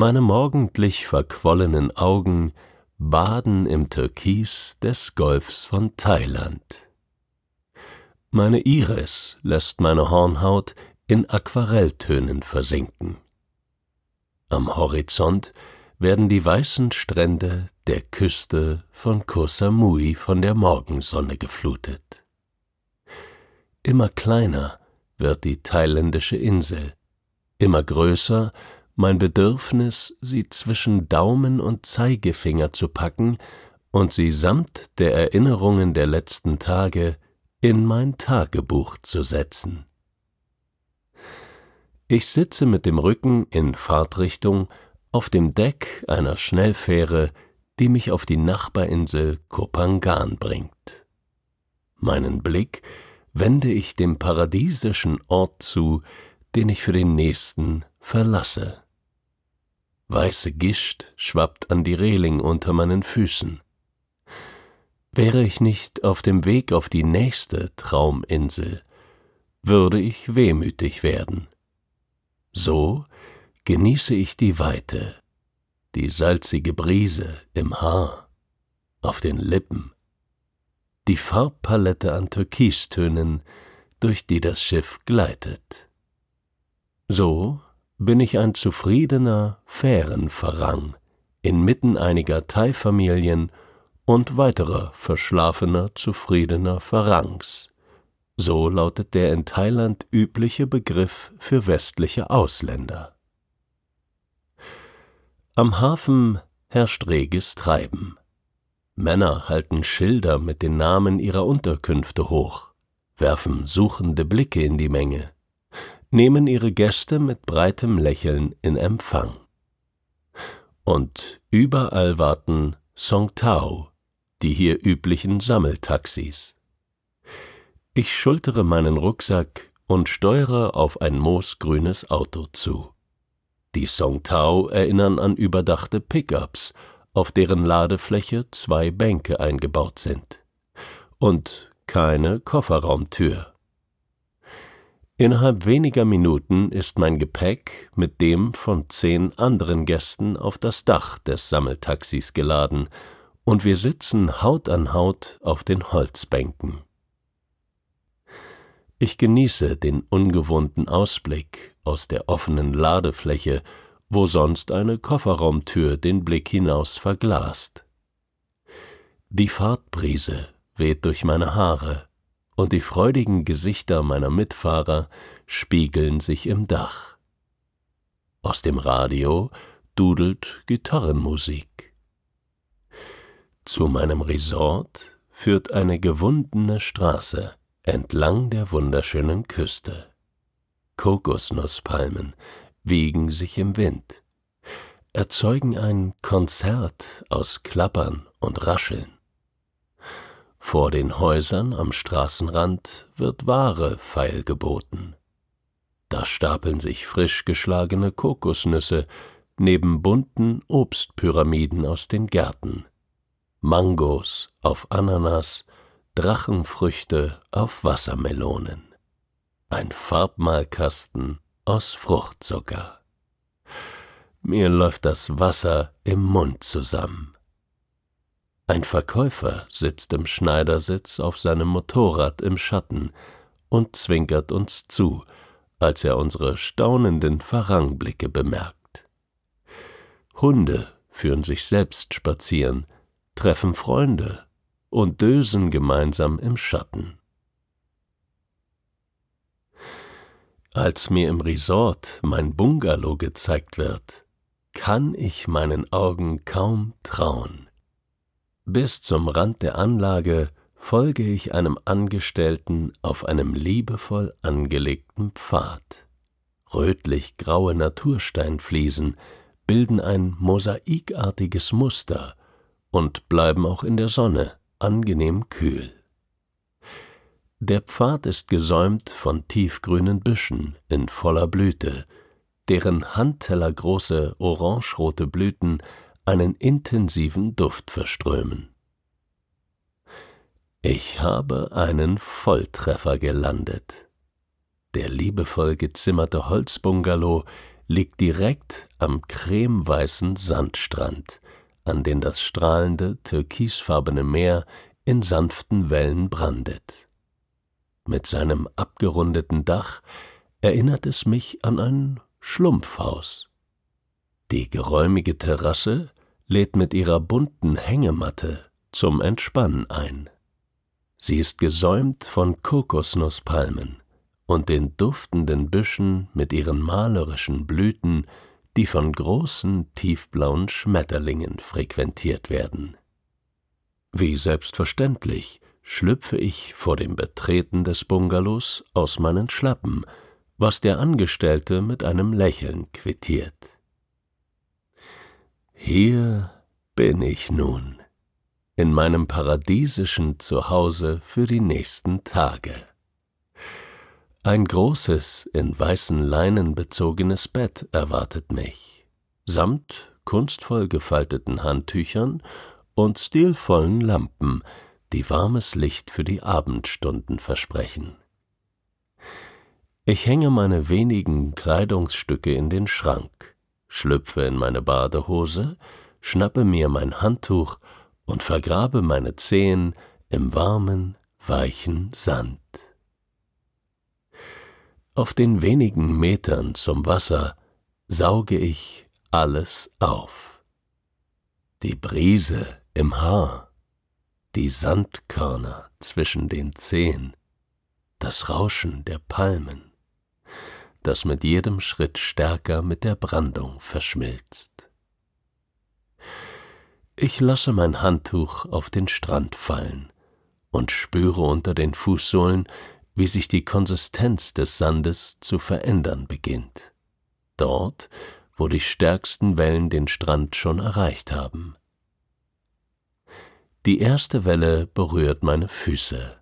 Meine morgendlich verquollenen Augen baden im Türkis des Golfs von Thailand. Meine Iris lässt meine Hornhaut in Aquarelltönen versinken. Am Horizont werden die weißen Strände der Küste von Koh Samui von der Morgensonne geflutet. Immer kleiner wird die thailändische Insel, immer größer mein Bedürfnis, sie zwischen Daumen und Zeigefinger zu packen und sie samt der Erinnerungen der letzten Tage in mein Tagebuch zu setzen. Ich sitze mit dem Rücken in Fahrtrichtung auf dem Deck einer Schnellfähre, die mich auf die Nachbarinsel Kopangan bringt. Meinen Blick wende ich dem paradiesischen Ort zu, den ich für den nächsten verlasse. Weiße Gischt schwappt an die Reling unter meinen Füßen. Wäre ich nicht auf dem Weg auf die nächste Trauminsel, würde ich wehmütig werden. So genieße ich die Weite, die salzige Brise im Haar, auf den Lippen, die Farbpalette an Türkistönen, durch die das Schiff gleitet. So bin ich ein zufriedener Fährenverrang inmitten einiger Thai-Familien und weiterer verschlafener, zufriedener Farangs. So lautet der in Thailand übliche Begriff für westliche Ausländer. Am Hafen herrscht reges Treiben. Männer halten Schilder mit den Namen ihrer Unterkünfte hoch, werfen suchende Blicke in die Menge nehmen ihre Gäste mit breitem Lächeln in Empfang. Und überall warten Song Tao, die hier üblichen Sammeltaxis. Ich schultere meinen Rucksack und steuere auf ein moosgrünes Auto zu. Die Song Tao erinnern an überdachte Pickups, auf deren Ladefläche zwei Bänke eingebaut sind. Und keine Kofferraumtür. Innerhalb weniger Minuten ist mein Gepäck mit dem von zehn anderen Gästen auf das Dach des Sammeltaxis geladen, und wir sitzen Haut an Haut auf den Holzbänken. Ich genieße den ungewohnten Ausblick aus der offenen Ladefläche, wo sonst eine Kofferraumtür den Blick hinaus verglast. Die Fahrtbrise weht durch meine Haare, und die freudigen Gesichter meiner Mitfahrer spiegeln sich im Dach. Aus dem Radio dudelt Gitarrenmusik. Zu meinem Resort führt eine gewundene Straße entlang der wunderschönen Küste. Kokosnusspalmen wiegen sich im Wind, erzeugen ein Konzert aus Klappern und Rascheln. Vor den Häusern am Straßenrand wird Ware feilgeboten. Da stapeln sich frisch geschlagene Kokosnüsse, neben bunten Obstpyramiden aus den Gärten. Mangos auf Ananas, Drachenfrüchte auf Wassermelonen. Ein Farbmalkasten aus Fruchtzucker. Mir läuft das Wasser im Mund zusammen. Ein Verkäufer sitzt im Schneidersitz auf seinem Motorrad im Schatten und zwinkert uns zu, als er unsere staunenden Farangblicke bemerkt. Hunde führen sich selbst spazieren, treffen Freunde und dösen gemeinsam im Schatten. Als mir im Resort mein Bungalow gezeigt wird, kann ich meinen Augen kaum trauen. Bis zum Rand der Anlage folge ich einem Angestellten auf einem liebevoll angelegten Pfad. Rötlich-graue Natursteinfliesen bilden ein mosaikartiges Muster und bleiben auch in der Sonne angenehm kühl. Der Pfad ist gesäumt von tiefgrünen Büschen in voller Blüte, deren handtellergroße orangerote Blüten einen intensiven Duft verströmen. Ich habe einen Volltreffer gelandet. Der liebevoll gezimmerte Holzbungalow liegt direkt am cremeweißen Sandstrand, an den das strahlende türkisfarbene Meer in sanften Wellen brandet. Mit seinem abgerundeten Dach erinnert es mich an ein Schlumpfhaus. Die geräumige Terrasse lädt mit ihrer bunten Hängematte zum Entspannen ein. Sie ist gesäumt von Kokosnusspalmen und den duftenden Büschen mit ihren malerischen Blüten, die von großen tiefblauen Schmetterlingen frequentiert werden. Wie selbstverständlich schlüpfe ich vor dem Betreten des Bungalows aus meinen Schlappen, was der Angestellte mit einem Lächeln quittiert. Hier bin ich nun, in meinem paradiesischen Zuhause für die nächsten Tage. Ein großes, in weißen Leinen bezogenes Bett erwartet mich, samt kunstvoll gefalteten Handtüchern und stilvollen Lampen, die warmes Licht für die Abendstunden versprechen. Ich hänge meine wenigen Kleidungsstücke in den Schrank, schlüpfe in meine Badehose, schnappe mir mein Handtuch und vergrabe meine Zehen im warmen, weichen Sand. Auf den wenigen Metern zum Wasser sauge ich alles auf. Die Brise im Haar, die Sandkörner zwischen den Zehen, das Rauschen der Palmen, das mit jedem Schritt stärker mit der Brandung verschmilzt. Ich lasse mein Handtuch auf den Strand fallen und spüre unter den Fußsohlen, wie sich die Konsistenz des Sandes zu verändern beginnt. Dort, wo die stärksten Wellen den Strand schon erreicht haben. Die erste Welle berührt meine Füße,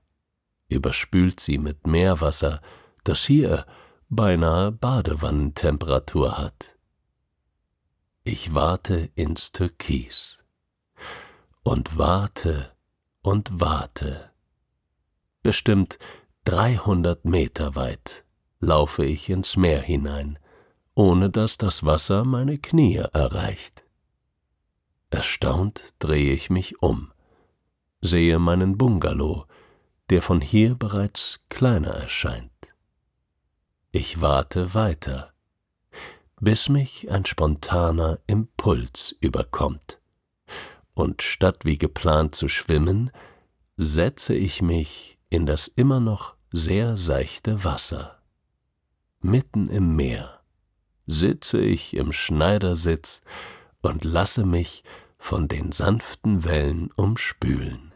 überspült sie mit Meerwasser, das hier beinahe Badewannentemperatur hat. Ich warte ins Türkis und warte und warte. Bestimmt dreihundert Meter weit laufe ich ins Meer hinein, ohne dass das Wasser meine Knie erreicht. Erstaunt drehe ich mich um sehe meinen Bungalow, der von hier bereits kleiner erscheint. Ich warte weiter, bis mich ein spontaner Impuls überkommt, und statt wie geplant zu schwimmen, setze ich mich in das immer noch sehr seichte Wasser. Mitten im Meer sitze ich im Schneidersitz und lasse mich von den sanften Wellen umspülen.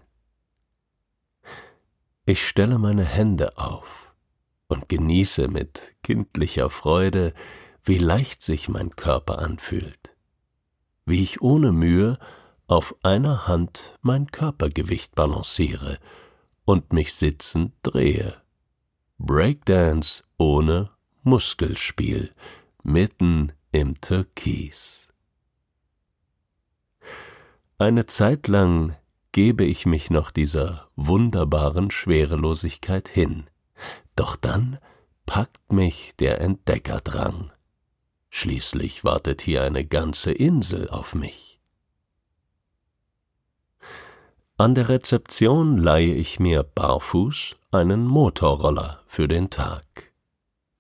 Ich stelle meine Hände auf und genieße mit kindlicher Freude, wie leicht sich mein Körper anfühlt, wie ich ohne Mühe auf einer Hand mein Körpergewicht balanciere und mich sitzend drehe. Breakdance ohne Muskelspiel, mitten im Türkis. Eine Zeit lang gebe ich mich noch dieser wunderbaren Schwerelosigkeit hin, doch dann packt mich der Entdeckerdrang. Schließlich wartet hier eine ganze Insel auf mich. An der Rezeption leihe ich mir barfuß einen Motorroller für den Tag.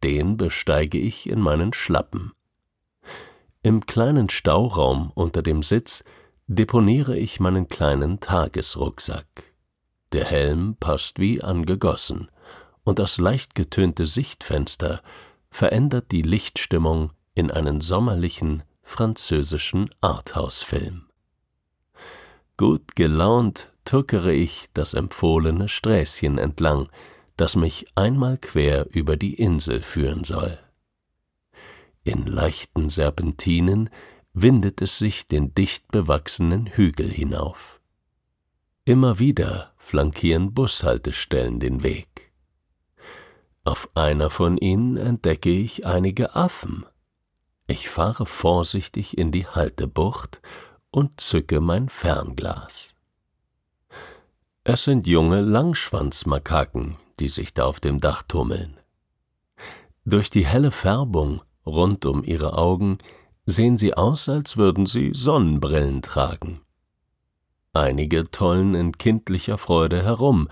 Den besteige ich in meinen Schlappen. Im kleinen Stauraum unter dem Sitz deponiere ich meinen kleinen Tagesrucksack. Der Helm passt wie angegossen, und das leicht getönte Sichtfenster verändert die Lichtstimmung in einen sommerlichen französischen Arthouse-Film. Gut gelaunt tuckere ich das empfohlene Sträßchen entlang, das mich einmal quer über die Insel führen soll. In leichten Serpentinen windet es sich den dicht bewachsenen Hügel hinauf. Immer wieder flankieren Bushaltestellen den Weg. Auf einer von ihnen entdecke ich einige Affen. Ich fahre vorsichtig in die Haltebucht und zücke mein Fernglas. Es sind junge Langschwanzmakaken, die sich da auf dem Dach tummeln. Durch die helle Färbung rund um ihre Augen sehen sie aus, als würden sie Sonnenbrillen tragen. Einige tollen in kindlicher Freude herum,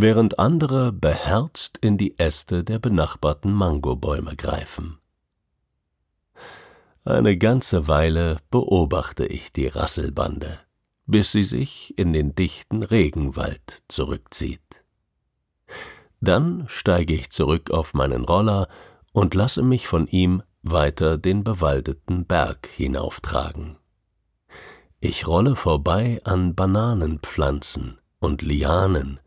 während andere beherzt in die Äste der benachbarten Mangobäume greifen. Eine ganze Weile beobachte ich die Rasselbande, bis sie sich in den dichten Regenwald zurückzieht. Dann steige ich zurück auf meinen Roller und lasse mich von ihm weiter den bewaldeten Berg hinauftragen. Ich rolle vorbei an Bananenpflanzen und Lianen,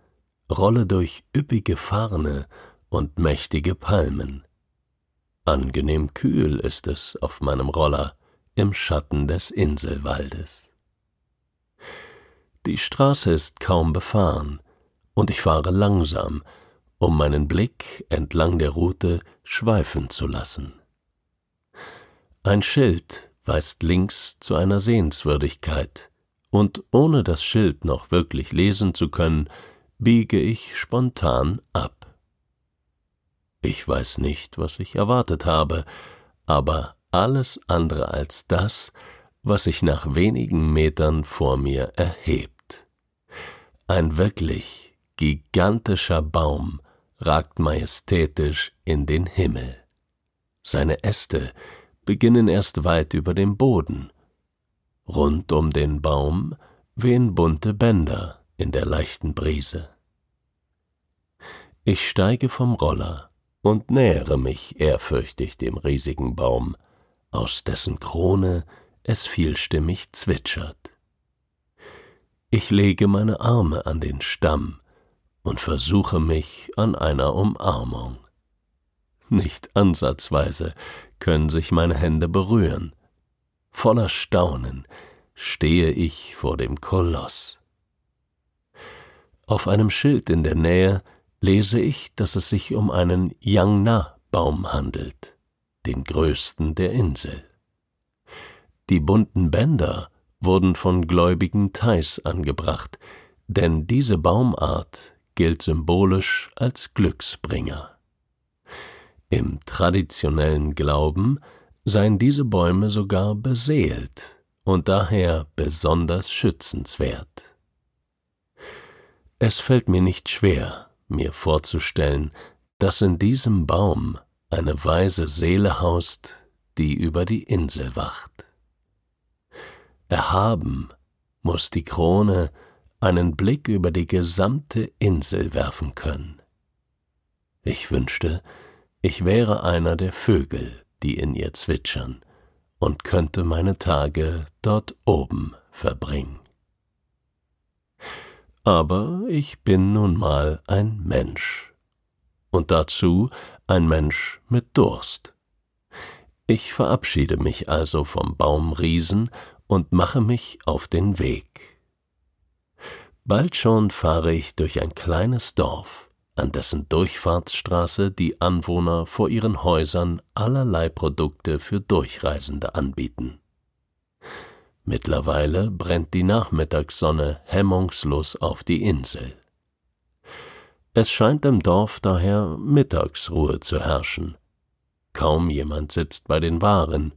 rolle durch üppige Farne und mächtige Palmen, Angenehm kühl ist es auf meinem Roller im Schatten des Inselwaldes. Die Straße ist kaum befahren, und ich fahre langsam, um meinen Blick entlang der Route schweifen zu lassen. Ein Schild weist links zu einer Sehenswürdigkeit, und ohne das Schild noch wirklich lesen zu können, biege ich spontan ab. Ich weiß nicht, was ich erwartet habe, aber alles andere als das, was sich nach wenigen Metern vor mir erhebt. Ein wirklich gigantischer Baum ragt majestätisch in den Himmel. Seine Äste beginnen erst weit über dem Boden. Rund um den Baum wehen bunte Bänder in der leichten Brise. Ich steige vom Roller und nähere mich ehrfürchtig dem riesigen Baum, aus dessen Krone es vielstimmig zwitschert. Ich lege meine Arme an den Stamm und versuche mich an einer Umarmung. Nicht ansatzweise können sich meine Hände berühren. Voller Staunen stehe ich vor dem Koloss. Auf einem Schild in der Nähe lese ich, dass es sich um einen Yangna-Baum handelt, den größten der Insel. Die bunten Bänder wurden von gläubigen Thais angebracht, denn diese Baumart gilt symbolisch als Glücksbringer. Im traditionellen Glauben seien diese Bäume sogar beseelt und daher besonders schützenswert. Es fällt mir nicht schwer, mir vorzustellen, dass in diesem Baum eine weise Seele haust, die über die Insel wacht. Erhaben muss die Krone einen Blick über die gesamte Insel werfen können. Ich wünschte, ich wäre einer der Vögel, die in ihr zwitschern, und könnte meine Tage dort oben verbringen aber ich bin nun mal ein Mensch. Und dazu ein Mensch mit Durst. Ich verabschiede mich also vom Baumriesen und mache mich auf den Weg. Bald schon fahre ich durch ein kleines Dorf, an dessen Durchfahrtsstraße die Anwohner vor ihren Häusern allerlei Produkte für Durchreisende anbieten. Mittlerweile brennt die Nachmittagssonne hemmungslos auf die Insel. Es scheint im Dorf daher Mittagsruhe zu herrschen. Kaum jemand sitzt bei den Waren,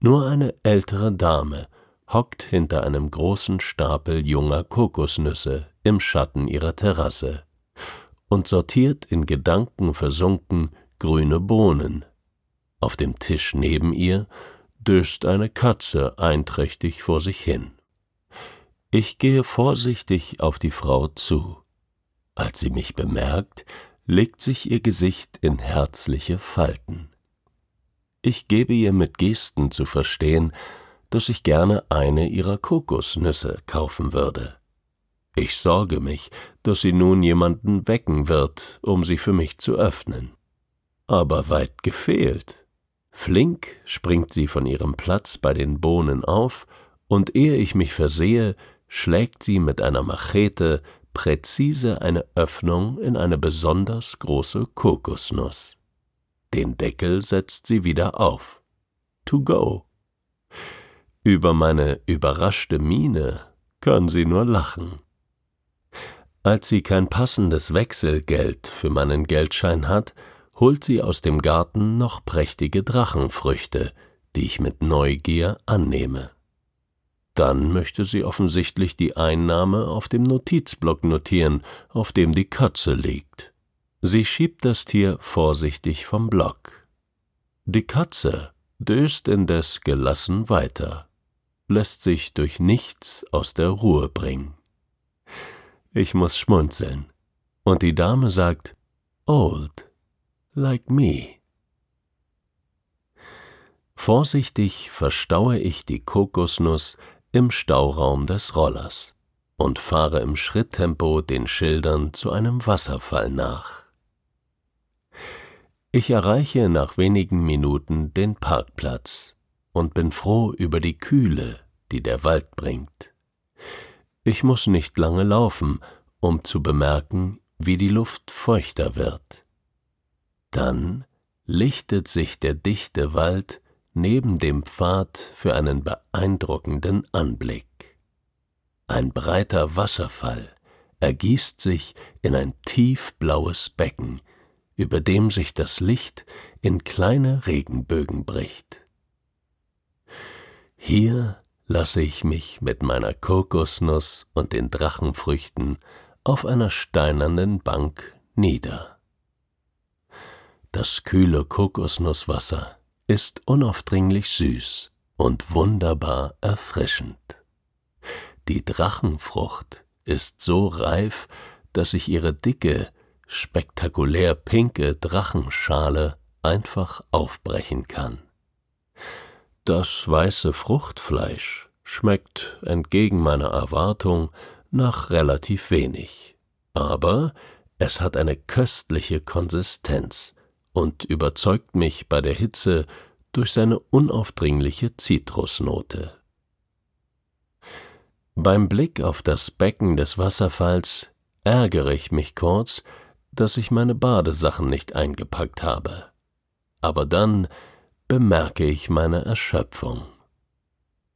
nur eine ältere Dame hockt hinter einem großen Stapel junger Kokosnüsse im Schatten ihrer Terrasse und sortiert in Gedanken versunken grüne Bohnen. Auf dem Tisch neben ihr döst eine Katze einträchtig vor sich hin. Ich gehe vorsichtig auf die Frau zu. Als sie mich bemerkt, legt sich ihr Gesicht in herzliche Falten. Ich gebe ihr mit Gesten zu verstehen, dass ich gerne eine ihrer Kokosnüsse kaufen würde. Ich sorge mich, dass sie nun jemanden wecken wird, um sie für mich zu öffnen. Aber weit gefehlt. Flink springt sie von ihrem Platz bei den Bohnen auf, und ehe ich mich versehe, schlägt sie mit einer Machete präzise eine Öffnung in eine besonders große Kokosnuss. Den Deckel setzt sie wieder auf. To go. Über meine überraschte Miene kann sie nur lachen. Als sie kein passendes Wechselgeld für meinen Geldschein hat, holt sie aus dem Garten noch prächtige Drachenfrüchte, die ich mit Neugier annehme. Dann möchte sie offensichtlich die Einnahme auf dem Notizblock notieren, auf dem die Katze liegt. Sie schiebt das Tier vorsichtig vom Block. Die Katze döst indes gelassen weiter, lässt sich durch nichts aus der Ruhe bringen. Ich muss schmunzeln, und die Dame sagt Old, like me. Vorsichtig verstaue ich die Kokosnuss im Stauraum des Rollers und fahre im Schritttempo den Schildern zu einem Wasserfall nach. Ich erreiche nach wenigen Minuten den Parkplatz und bin froh über die Kühle, die der Wald bringt. Ich muss nicht lange laufen, um zu bemerken, wie die Luft feuchter wird. Dann lichtet sich der dichte Wald neben dem Pfad für einen beeindruckenden Anblick. Ein breiter Wasserfall ergießt sich in ein tiefblaues Becken, über dem sich das Licht in kleine Regenbögen bricht. Hier lasse ich mich mit meiner Kokosnuss und den Drachenfrüchten auf einer steinernen Bank nieder. Das kühle Kokosnusswasser ist unaufdringlich süß und wunderbar erfrischend. Die Drachenfrucht ist so reif, dass ich ihre dicke, spektakulär pinke Drachenschale einfach aufbrechen kann. Das weiße Fruchtfleisch schmeckt entgegen meiner Erwartung nach relativ wenig, aber es hat eine köstliche Konsistenz und überzeugt mich bei der Hitze durch seine unaufdringliche Zitrusnote. Beim Blick auf das Becken des Wasserfalls ärgere ich mich kurz, dass ich meine Badesachen nicht eingepackt habe. Aber dann bemerke ich meine Erschöpfung.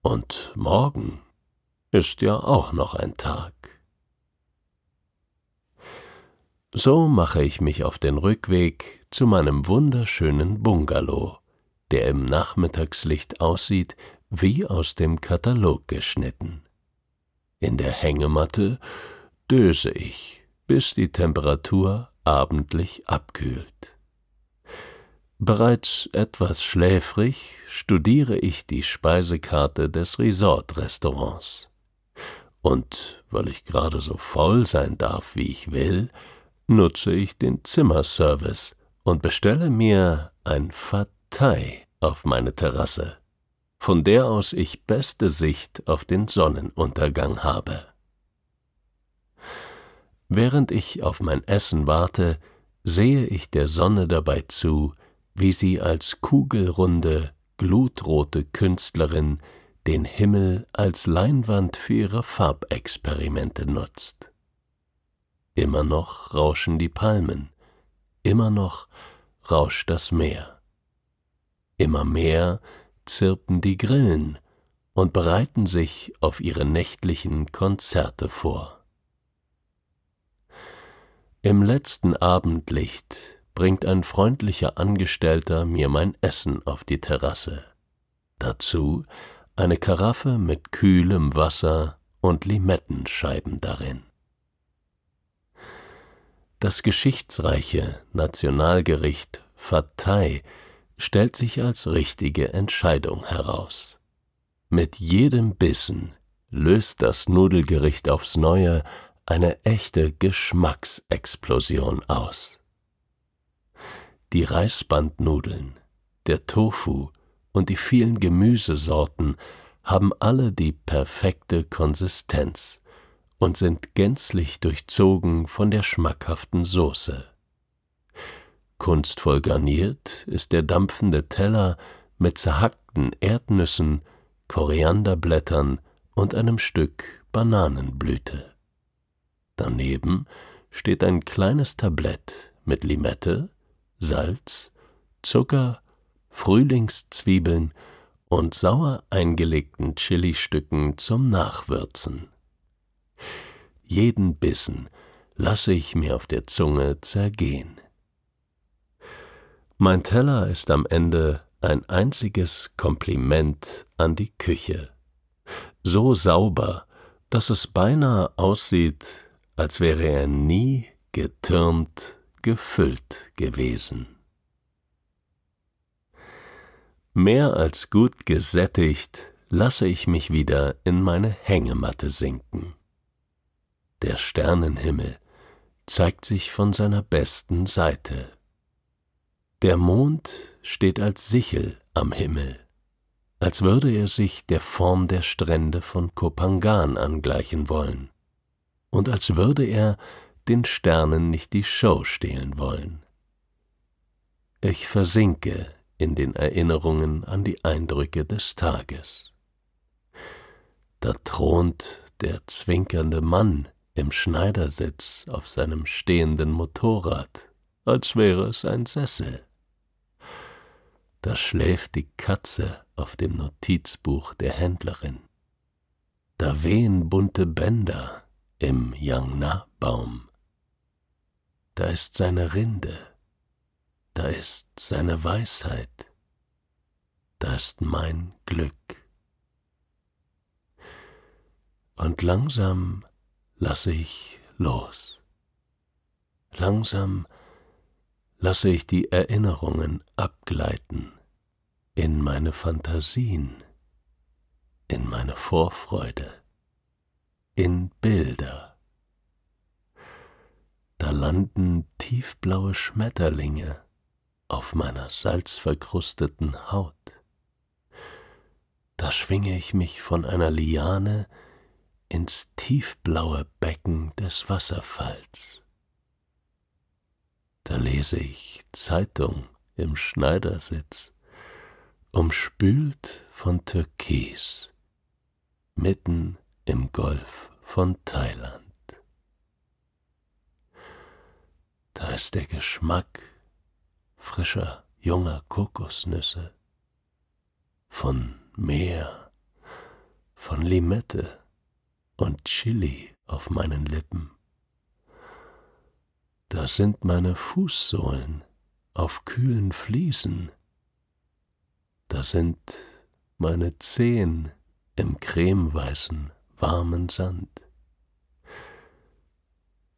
Und morgen ist ja auch noch ein Tag. So mache ich mich auf den Rückweg zu meinem wunderschönen Bungalow, der im Nachmittagslicht aussieht wie aus dem Katalog geschnitten. In der Hängematte döse ich, bis die Temperatur abendlich abkühlt. Bereits etwas schläfrig studiere ich die Speisekarte des Resort-Restaurants. Und weil ich gerade so voll sein darf, wie ich will, nutze ich den Zimmerservice und bestelle mir ein Fatei auf meine Terrasse, von der aus ich beste Sicht auf den Sonnenuntergang habe. Während ich auf mein Essen warte, sehe ich der Sonne dabei zu, wie sie als kugelrunde, glutrote Künstlerin den Himmel als Leinwand für ihre Farbexperimente nutzt. Immer noch rauschen die Palmen, immer noch rauscht das Meer. Immer mehr zirpen die Grillen und bereiten sich auf ihre nächtlichen Konzerte vor. Im letzten Abendlicht bringt ein freundlicher Angestellter mir mein Essen auf die Terrasse. Dazu eine Karaffe mit kühlem Wasser und Limettenscheiben darin. Das geschichtsreiche Nationalgericht Fatei stellt sich als richtige Entscheidung heraus. Mit jedem Bissen löst das Nudelgericht aufs Neue eine echte Geschmacksexplosion aus. Die Reisbandnudeln, der Tofu und die vielen Gemüsesorten haben alle die perfekte Konsistenz und sind gänzlich durchzogen von der schmackhaften Soße. Kunstvoll garniert ist der dampfende Teller mit zerhackten Erdnüssen, Korianderblättern und einem Stück Bananenblüte. Daneben steht ein kleines Tablett mit Limette, Salz, Zucker, Frühlingszwiebeln und sauer eingelegten Chilistücken zum Nachwürzen. Jeden Bissen lasse ich mir auf der Zunge zergehen. Mein Teller ist am Ende ein einziges Kompliment an die Küche. So sauber, dass es beinahe aussieht, als wäre er nie getürmt gefüllt gewesen. Mehr als gut gesättigt lasse ich mich wieder in meine Hängematte sinken. Der Sternenhimmel zeigt sich von seiner besten Seite. Der Mond steht als Sichel am Himmel, als würde er sich der Form der Strände von Kopangan angleichen wollen, und als würde er den Sternen nicht die Show stehlen wollen. Ich versinke in den Erinnerungen an die Eindrücke des Tages. Da thront der zwinkernde Mann im Schneidersitz auf seinem stehenden Motorrad, als wäre es ein Sessel. Da schläft die Katze auf dem Notizbuch der Händlerin. Da wehen bunte Bänder im Yangna-Baum. Da ist seine Rinde da ist seine Weisheit, da ist mein Glück. Und langsam lasse ich los. Langsam lasse ich die Erinnerungen abgleiten in meine Fantasien, in meine Vorfreude, in Bilder. Da landen tiefblaue Schmetterlinge auf meiner salzverkrusteten Haut. Da schwinge ich mich von einer Liane ins tiefblaue Becken des Wasserfalls. Da lese ich Zeitung im Schneidersitz, umspült von Türkis, mitten im Golf von Thailand. Da ist der Geschmack frischer, junger Kokosnüsse, von Meer, von Limette und Chili auf meinen Lippen. Da sind meine Fußsohlen auf kühlen Fliesen. Da sind meine Zehen im cremeweißen, warmen Sand.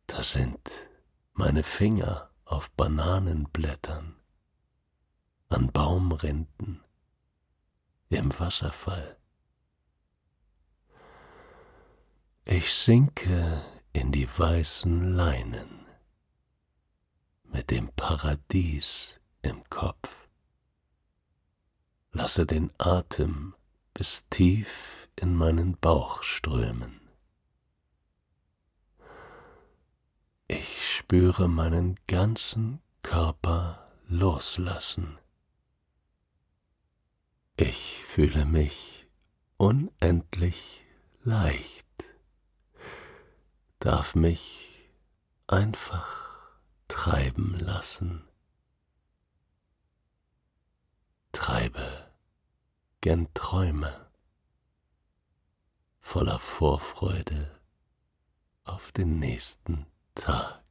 Da sind meine Finger auf Bananenblättern, an Baumrinden, im Wasserfall. Ich sinke in die weißen Leinen mit dem Paradies im Kopf, lasse den Atem bis tief in meinen Bauch strömen. Ich spüre meinen ganzen Körper loslassen. Ich fühle mich unendlich leicht, darf mich einfach treiben lassen. Treibe gen Träume. voller Vorfreude auf den nächsten Tag.